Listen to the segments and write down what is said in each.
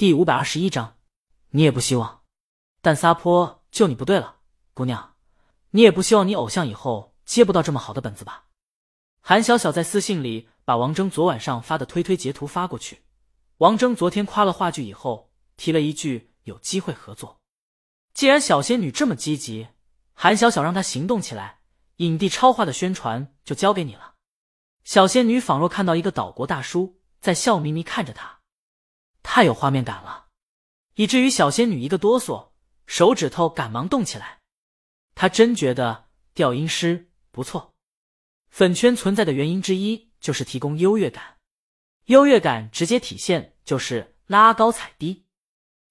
第五百二十一章，你也不希望，但撒泼就你不对了，姑娘，你也不希望你偶像以后接不到这么好的本子吧？韩小小在私信里把王峥昨晚上发的推推截图发过去。王峥昨天夸了话剧以后，提了一句有机会合作。既然小仙女这么积极，韩小小让她行动起来，影帝超话的宣传就交给你了。小仙女仿若看到一个岛国大叔在笑眯眯看着她。太有画面感了，以至于小仙女一个哆嗦，手指头赶忙动起来。她真觉得调音师不错。粉圈存在的原因之一就是提供优越感，优越感直接体现就是拉高踩低。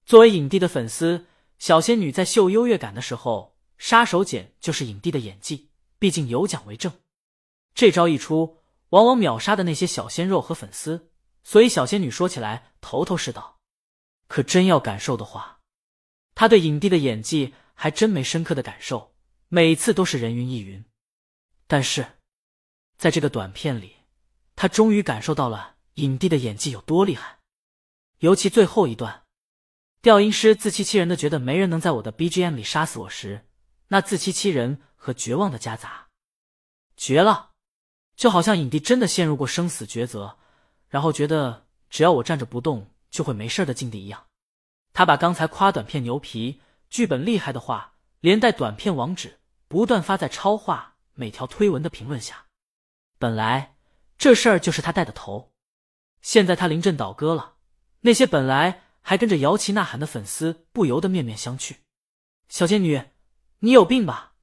作为影帝的粉丝，小仙女在秀优越感的时候，杀手锏就是影帝的演技，毕竟有奖为证。这招一出，往往秒杀的那些小鲜肉和粉丝。所以小仙女说起来头头是道，可真要感受的话，她对影帝的演技还真没深刻的感受，每次都是人云亦云。但是，在这个短片里，她终于感受到了影帝的演技有多厉害。尤其最后一段，调音师自欺欺人的觉得没人能在我的 BGM 里杀死我时，那自欺欺人和绝望的夹杂，绝了！就好像影帝真的陷入过生死抉择。然后觉得只要我站着不动就会没事的境地一样，他把刚才夸短片牛皮、剧本厉害的话，连带短片网址不断发在超话每条推文的评论下。本来这事儿就是他带的头，现在他临阵倒戈了，那些本来还跟着摇旗呐喊的粉丝不由得面面相觑。小仙女，你有病吧？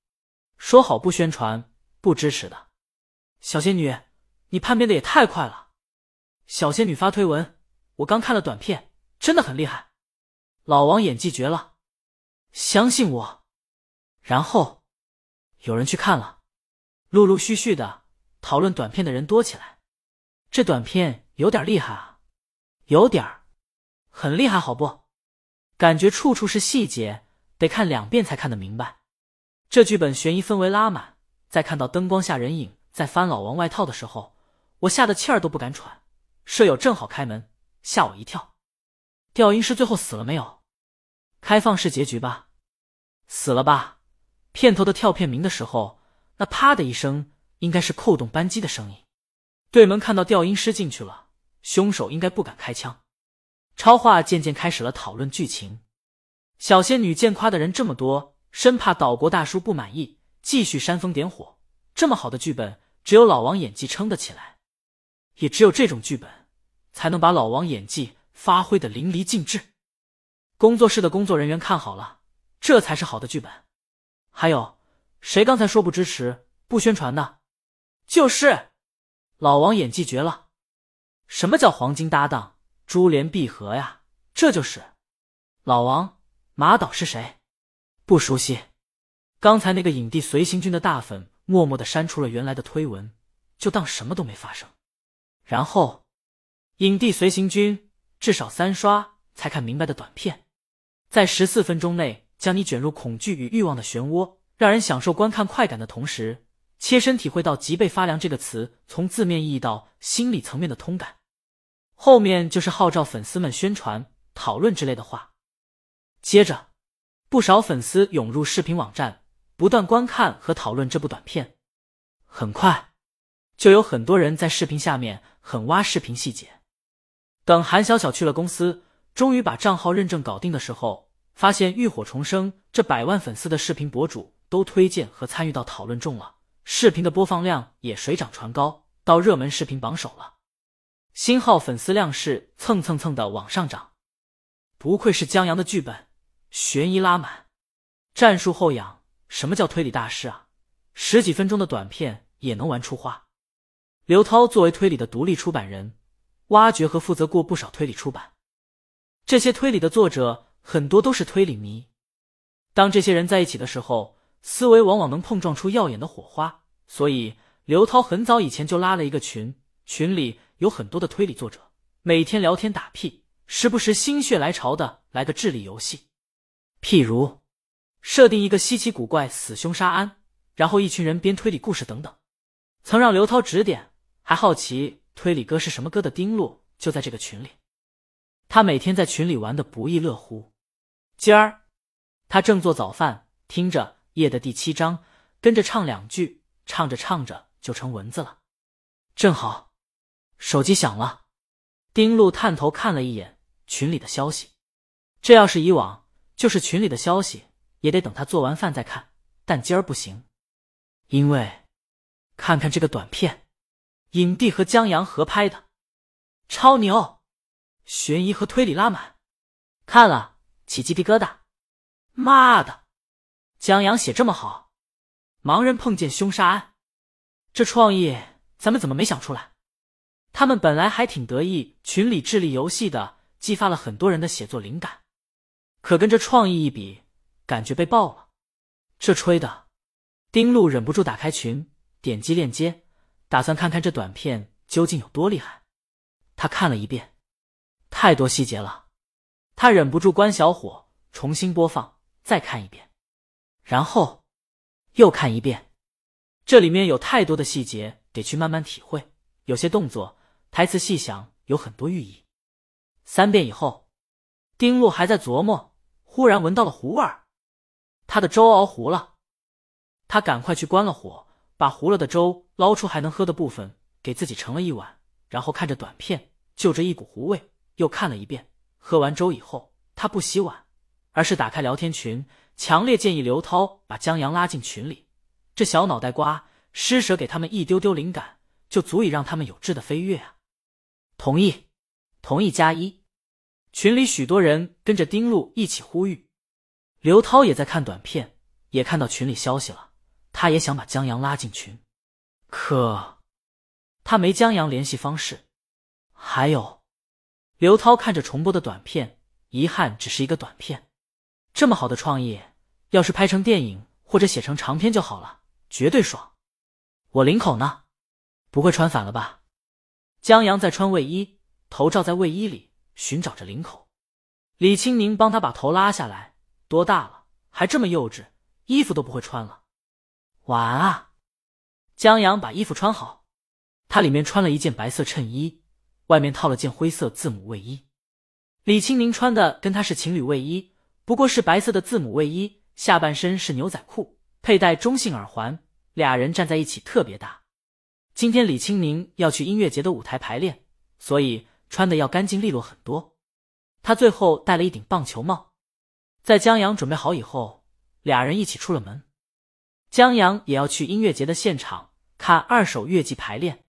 说好不宣传、不支持的，小仙女，你叛变的也太快了。小仙女发推文，我刚看了短片，真的很厉害，老王演技绝了，相信我。然后有人去看了，陆陆续续的讨论短片的人多起来。这短片有点厉害啊，有点儿，很厉害，好不？感觉处处是细节，得看两遍才看得明白。这剧本悬疑氛围拉满，在看到灯光下人影在翻老王外套的时候，我吓得气儿都不敢喘。舍友正好开门，吓我一跳。调音师最后死了没有？开放式结局吧。死了吧？片头的跳片名的时候，那啪的一声，应该是扣动扳机的声音。对门看到调音师进去了，凶手应该不敢开枪。超话渐渐开始了讨论剧情。小仙女见夸的人这么多，生怕岛国大叔不满意，继续煽风点火。这么好的剧本，只有老王演技撑得起来。也只有这种剧本，才能把老王演技发挥的淋漓尽致。工作室的工作人员看好了，这才是好的剧本。还有，谁刚才说不支持、不宣传的？就是老王演技绝了。什么叫黄金搭档、珠联璧合呀？这就是老王。马导是谁？不熟悉。刚才那个影帝随行军的大粉默默的删除了原来的推文，就当什么都没发生。然后，影帝随行军至少三刷才看明白的短片，在十四分钟内将你卷入恐惧与欲望的漩涡，让人享受观看快感的同时，切身体会到“脊背发凉”这个词从字面意义到心理层面的通感。后面就是号召粉丝们宣传、讨论之类的话。接着，不少粉丝涌入视频网站，不断观看和讨论这部短片。很快，就有很多人在视频下面。很挖视频细节。等韩小小去了公司，终于把账号认证搞定的时候，发现浴火重生这百万粉丝的视频博主都推荐和参与到讨论中了，视频的播放量也水涨船高，到热门视频榜首了。新号粉丝量是蹭蹭蹭的往上涨。不愧是江阳的剧本，悬疑拉满，战术后仰。什么叫推理大师啊？十几分钟的短片也能玩出花。刘涛作为推理的独立出版人，挖掘和负责过不少推理出版。这些推理的作者很多都是推理迷。当这些人在一起的时候，思维往往能碰撞出耀眼的火花。所以，刘涛很早以前就拉了一个群，群里有很多的推理作者，每天聊天打屁，时不时心血来潮的来个智力游戏。譬如，设定一个稀奇古怪死凶杀案，然后一群人编推理故事等等。曾让刘涛指点。还好奇推理哥是什么哥的丁路就在这个群里。他每天在群里玩的不亦乐乎。今儿他正做早饭，听着《夜的第七章》，跟着唱两句，唱着唱着就成蚊子了。正好，手机响了，丁路探头看了一眼群里的消息。这要是以往，就是群里的消息也得等他做完饭再看，但今儿不行，因为看看这个短片，影帝和江阳合拍的，超牛，悬疑和推理拉满，看了起鸡皮疙瘩。妈的，江阳写这么好，盲人碰见凶杀案，这创意。咱们怎么没想出来？他们本来还挺得意，群里智力游戏的激发了很多人的写作灵感，可跟这创意一比，感觉被爆了。这吹的，丁路忍不住打开群，点击链接，打算看看这短片究竟有多厉害。他看了一遍，太多细节了，他忍不住关小火，重新播放，再看一遍，然后又看一遍。这里面有太多的细节。得去慢慢体会，有些动作、台词细想，有很多寓意。三遍以后，丁路还在琢磨，忽然闻到了糊味儿，他的粥熬糊了。他赶快去关了火，把糊了的粥捞出还能喝的部分，给自己盛了一碗，然后看着短片，就着一股糊味，又看了一遍。喝完粥以后，他不洗碗，而是打开聊天群，强烈建议刘涛把江阳拉进群里。这小脑袋瓜。施舍给他们一丢丢灵感，就足以让他们有质的飞跃啊！同意，同意加一。群里许多人跟着丁路一起呼吁。刘涛也在看短片，也看到群里消息了，他也想把江阳拉进群，可他没江阳联系方式。还有，刘涛看着重播的短片，遗憾只是一个短片。这么好的创意，要是拍成电影或者写成长篇就好了，绝对爽。我领口呢，不会穿反了吧？江阳在穿卫衣，头罩在卫衣里，寻找着领口。李青宁帮他把头拉下来，多大了还这么幼稚，衣服都不会穿了。晚啊！江阳把衣服穿好，他里面穿了一件白色衬衣，外面套了件灰色字母卫衣。李青宁穿的跟他是情侣卫衣，不过是白色的字母卫衣，下半身是牛仔裤，佩戴中性耳环。俩人站在一起特别搭。今天李青宁要去音乐节的舞台排练，所以穿的要干净利落很多。他最后戴了一顶棒球帽。在江阳准备好以后，俩人一起出了门。江阳也要去音乐节的现场看二手乐器排练。